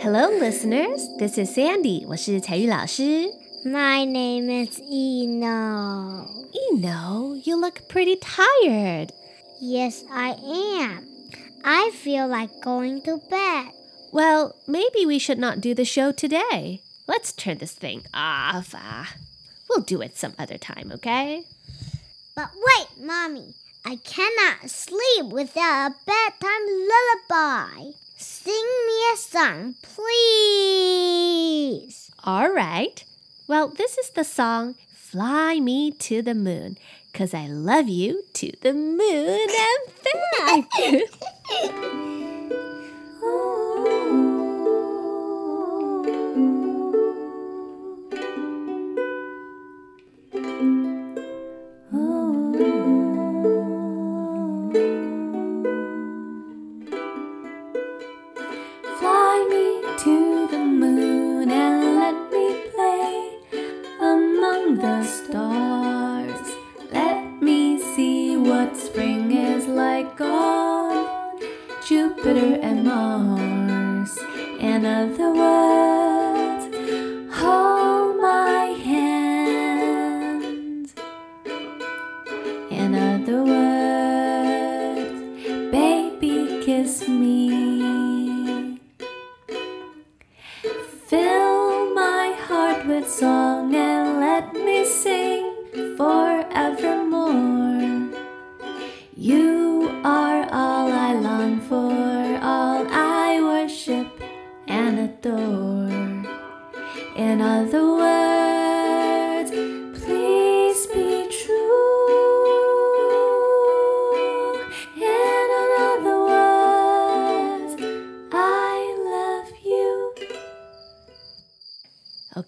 Hello, listeners. This is Sandy. 我是采聿老师。My name is Eno. Eno, you look pretty tired. Yes, I am. I feel like going to bed. Well, maybe we should not do the show today. Let's turn this thing off. Uh, we'll do it some other time, okay? But wait, Mommy. I cannot sleep without a bedtime lullaby. Sing me a song, please. All right. Well, this is the song Fly Me to the Moon, 'cause I love you to the moon and back. perdoa.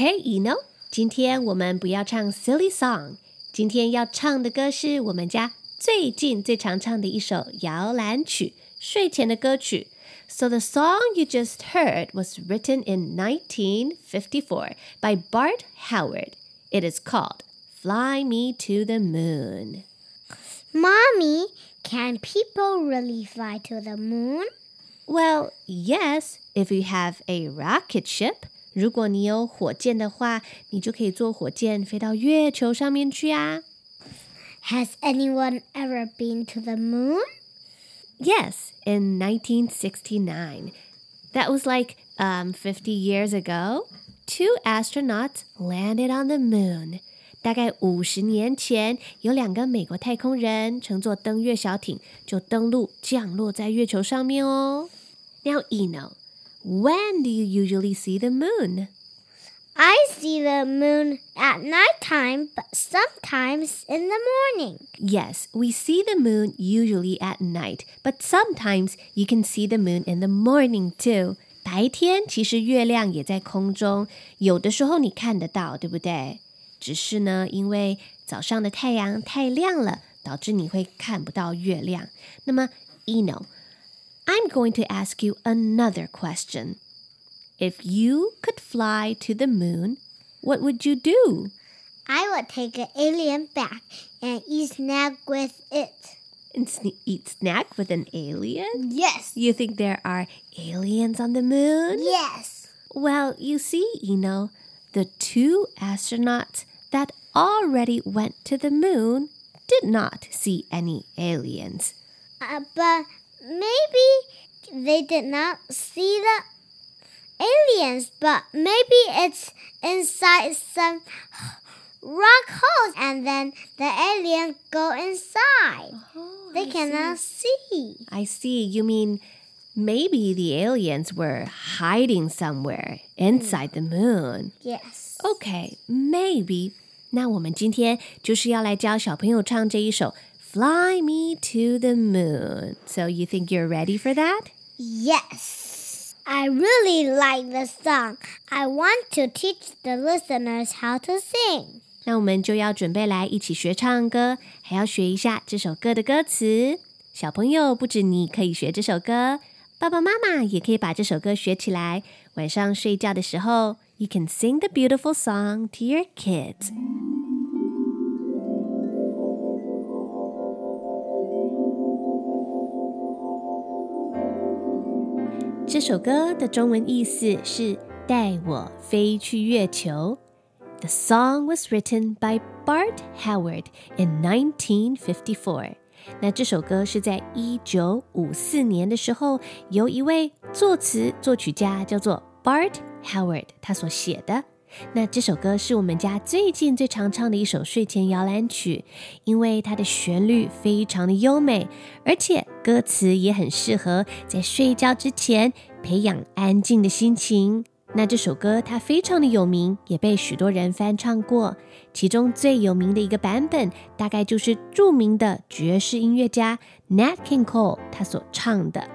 OK, Eno，今天我们不要唱 silly song，今天要唱的歌是我们家最近最常唱的一首摇篮曲，睡前的歌曲。So the song you just heard was written in 1954 by Bart Howard. It is called "Fly Me to the Moon." Mommy, can people really fly to the moon? Well, yes, if you have a rocket ship. 如果你有火箭的话，你就可以坐火箭飞到月球上面去啊。Has anyone ever been to the moon? Yes, in 1969. That was like um, 50 years ago. Two astronauts landed on the moon. 大概五十年前，有两个美国太空人乘坐登月小艇就登陆降落在月球上面哦。Now, Eno, when do you usually see the moon? I see the moon at nighttime, but sometimes in the morning. Yes, we see the moon usually at night, but sometimes you can see the moon in the morning too. 白天其实月亮也在空中，有的时候你看得到，对不对？只是呢，因为早上的太阳太亮了，导致你会看不到月亮。那么，Eno, I'm going to ask you another question. If you could fly to the moon, what would you do? I would take an alien back and eat snack with it. And sne- eat snack with an alien? Yes. You think there are aliens on the moon? Yes. Well, you see, Eno, the two astronauts that already went to the moon did not see any aliens. Uh, but maybe they did not see the aliens, but maybe it's inside some rock holes and then the aliens go inside. they cannot see. I see. You mean maybe the aliens were hiding somewhere inside the moon. Yes. Okay, maybe. 那我们今天就是要来教小朋友唱这一首《 Fly Me to the Moon》. So you think you're ready for that? Yes. I really like the song. I want to teach the listeners how to sing. 那我们就要准备来一起学唱歌，还要学一下这首歌的歌词。小朋友，不止你可以学这首歌，爸爸妈妈也可以把这首歌学起来。晚上睡觉的时候，you can sing the beautiful song to your kids. 这首歌的中文意思是“带我飞去月球”。The song was written by Bart Howard in 1954. 那这首歌是在一九五四年的时候，由一位作词作曲家叫做 Bart Howard 他所写的。那这首歌是我们家最近最常唱的一首睡前摇篮曲，因为它的旋律非常的优美，而且歌词也很适合在睡觉之前培养安静的心情。那这首歌它非常的有名，也被许多人翻唱过。其中最有名的一个版本，大概就是著名的爵士音乐家 Nat King Cole 他所唱的。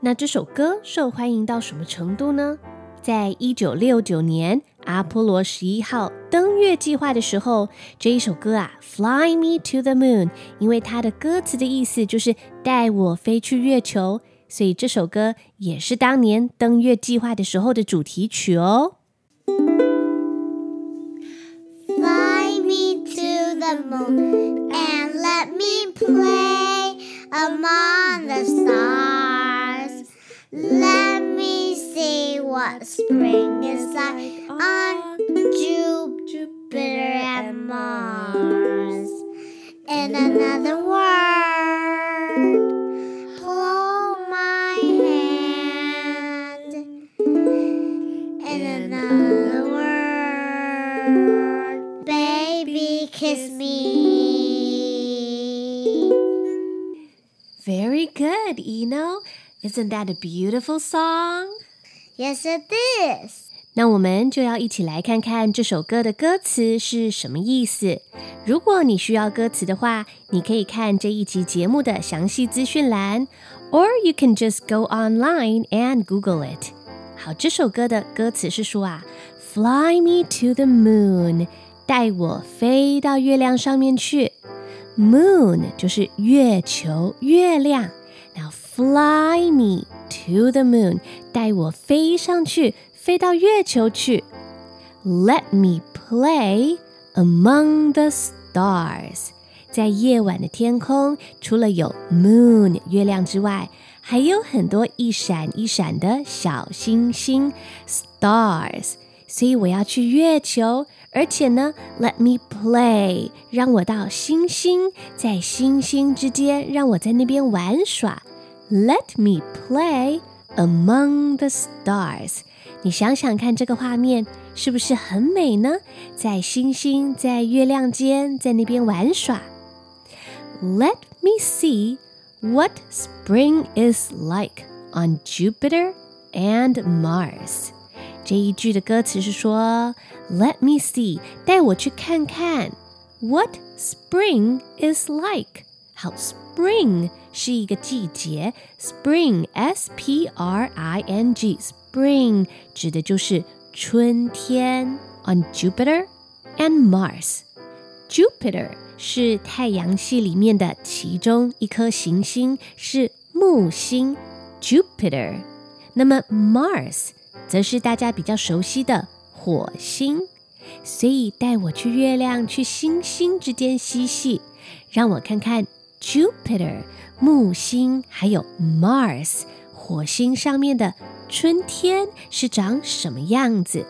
那这首歌受欢迎到什么程度呢？在一九六九年阿波罗十一号登月计划的时候，这一首歌啊，Fly Me to the Moon，因为它的歌词的意思就是带我飞去月球。所以这首歌也是当年登月计划的时候的主题曲哦。Fly me to the moon and let me play what spring is like on Jupiter and Mars. In another word. Blow my hand. In another word, baby, kiss me. Very good, Eno. Isn't that a beautiful song? Yes, it is. 那我们就要一起来看看这首歌的歌词是什么意思。如果你需要歌词的话，你可以看这一集节目的详细资讯栏，or you can just go online and Google it。好，这首歌的歌词是说啊，Fly me to the moon。带我飞到月亮上面去，Moon 就是月球、月亮。Now fly me to the moon，带我飞上去，飞到月球去。Let me play among the stars，在夜晚的天空，除了有 Moon 月亮之外，还有很多一闪一闪的小星星 Stars。所以我要去月球。而且呢，Let me play，让我到星星，在星星之间，让我在那边玩耍。Let me play among the stars。你想想看，这个画面是不是很美呢？在星星，在月亮间，在那边玩耍。Let me see what spring is like on Jupiter and Mars。这一句的歌词是说。Let me see，带我去看看，What spring is like？好 ，spring 是一个季节，spring，s p r i n g，spring 指的就是春天。On Jupiter and Mars，Jupiter 是太阳系里面的其中一颗行星，是木星，Jupiter。那么 Mars 则是大家比较熟悉的。火星，所以带我去月亮、去星星之间嬉戏，让我看看 Jupiter 木星，还有 Mars 火星上面的春天是长什么样子。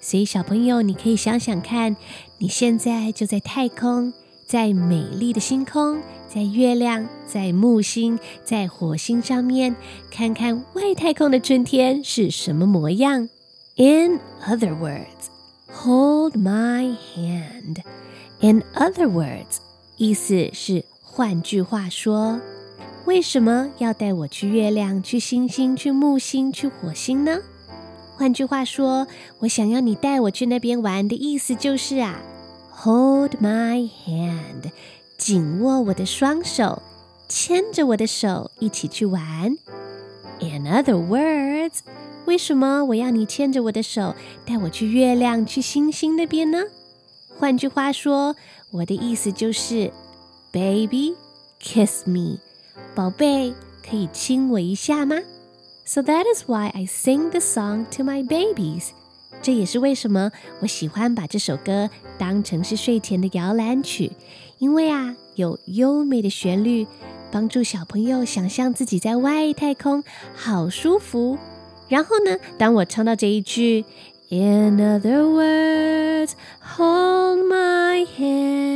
所以小朋友，你可以想想看，你现在就在太空，在美丽的星空，在月亮、在木星、在火星上面，看看外太空的春天是什么模样。In other words, hold my hand. In other words，意思是换句话说，为什么要带我去月亮、去星星、去木星、去火星呢？换句话说，我想要你带我去那边玩的意思就是啊，hold my hand，紧握我的双手，牵着我的手一起去玩。In other words。为什么我要你牵着我的手，带我去月亮、去星星那边呢？换句话说，我的意思就是，Baby, kiss me，宝贝，可以亲我一下吗？So that is why I sing the song to my babies。这也是为什么我喜欢把这首歌当成是睡前的摇篮曲，因为啊，有优美的旋律，帮助小朋友想象自己在外太空，好舒服。然后呢，当我唱到这一句，In other words, hold my hand，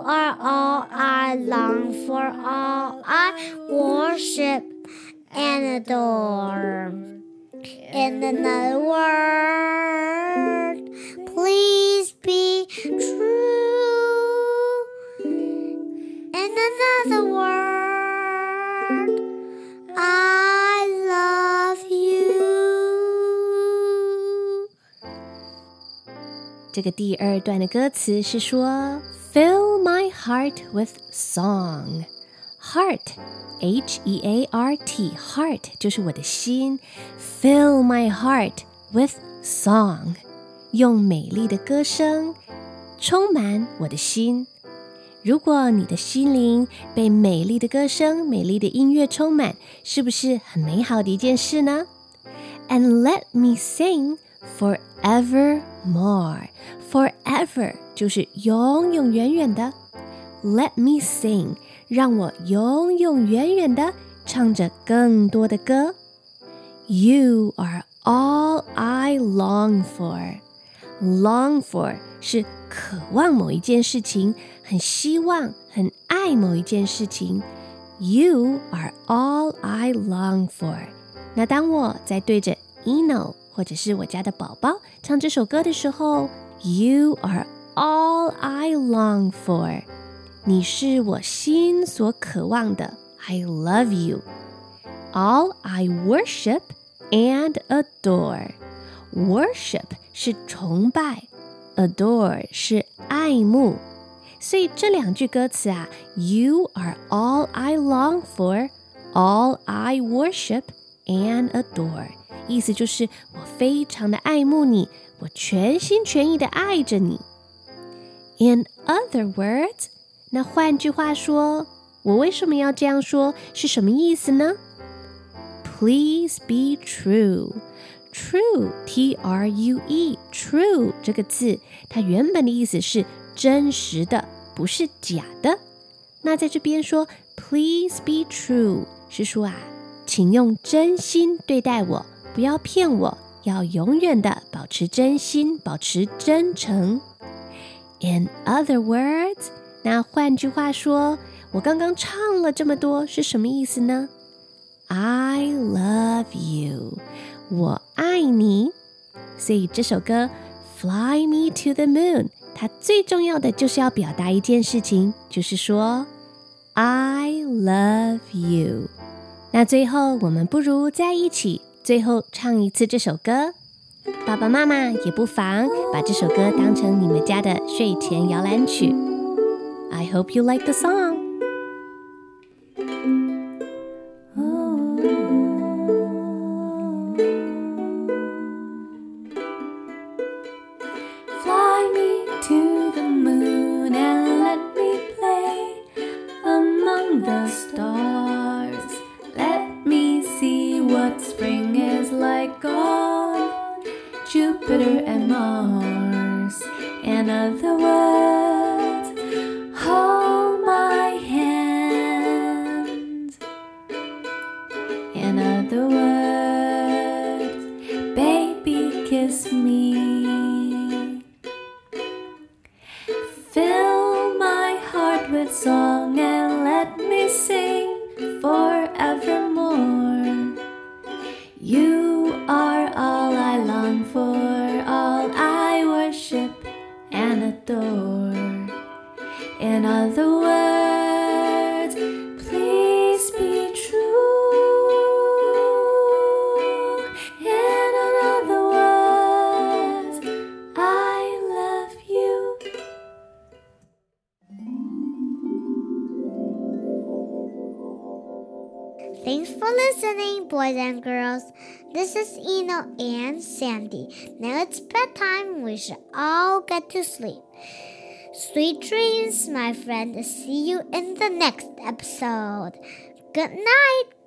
You are all I long for, all I worship and adore. In another word, please be true. In another word, I love you. 这个第二段的歌词是说，Fill my heart with song。Heart，H E A R T，heart 就是我的心。Fill my heart with song，用美丽的歌声充满我的心。如果你的心灵被美丽的歌声、美丽的音乐充满，是不是很美好的一件事呢？And let me sing forevermore. Forever 就是永永远远的。 Let me sing，让我永永远远的唱着更多的歌。You are all I long for. Long for 是渴望某一件事情，很希望、很爱某一件事情。You are all I long for。那当我在对着 Eno 或者是我家的宝宝唱这首歌的时候，You are all I long for。 你是我心所渴望的。I love you。All I worship and adore。Worship 是崇拜，adore 是爱慕。所以这两句歌词啊，You are all I long for, all I worship and adore，意思就是我非常的爱慕你，我全心全意的爱着你。In other words， 那换句话说，我为什么要这样说？是什么意思呢？Please be true。True，T R U E，True 这个字，它原本的意思是真实的，不是假的。那在这边说，Please be true，是说啊，请用真心对待我，不要骗我，要永远的保持真心，保持真诚。In other words，那换句话说，我刚刚唱了这么多是什么意思呢？I love you。我爱你，所以这首歌《Fly Me to the Moon》，它最重要的就是要表达一件事情，就是说 I love you。那最后我们不如在一起，最后唱一次这首歌。爸爸妈妈也不妨把这首歌当成你们家的睡前摇篮曲。I hope you like the song. Fill my heart with song and let me sing for listening, boys and girls. This is Eno and Sandy. Now it's bedtime. We should all get to sleep. Sweet dreams, my friend. See you in the next episode. Good night.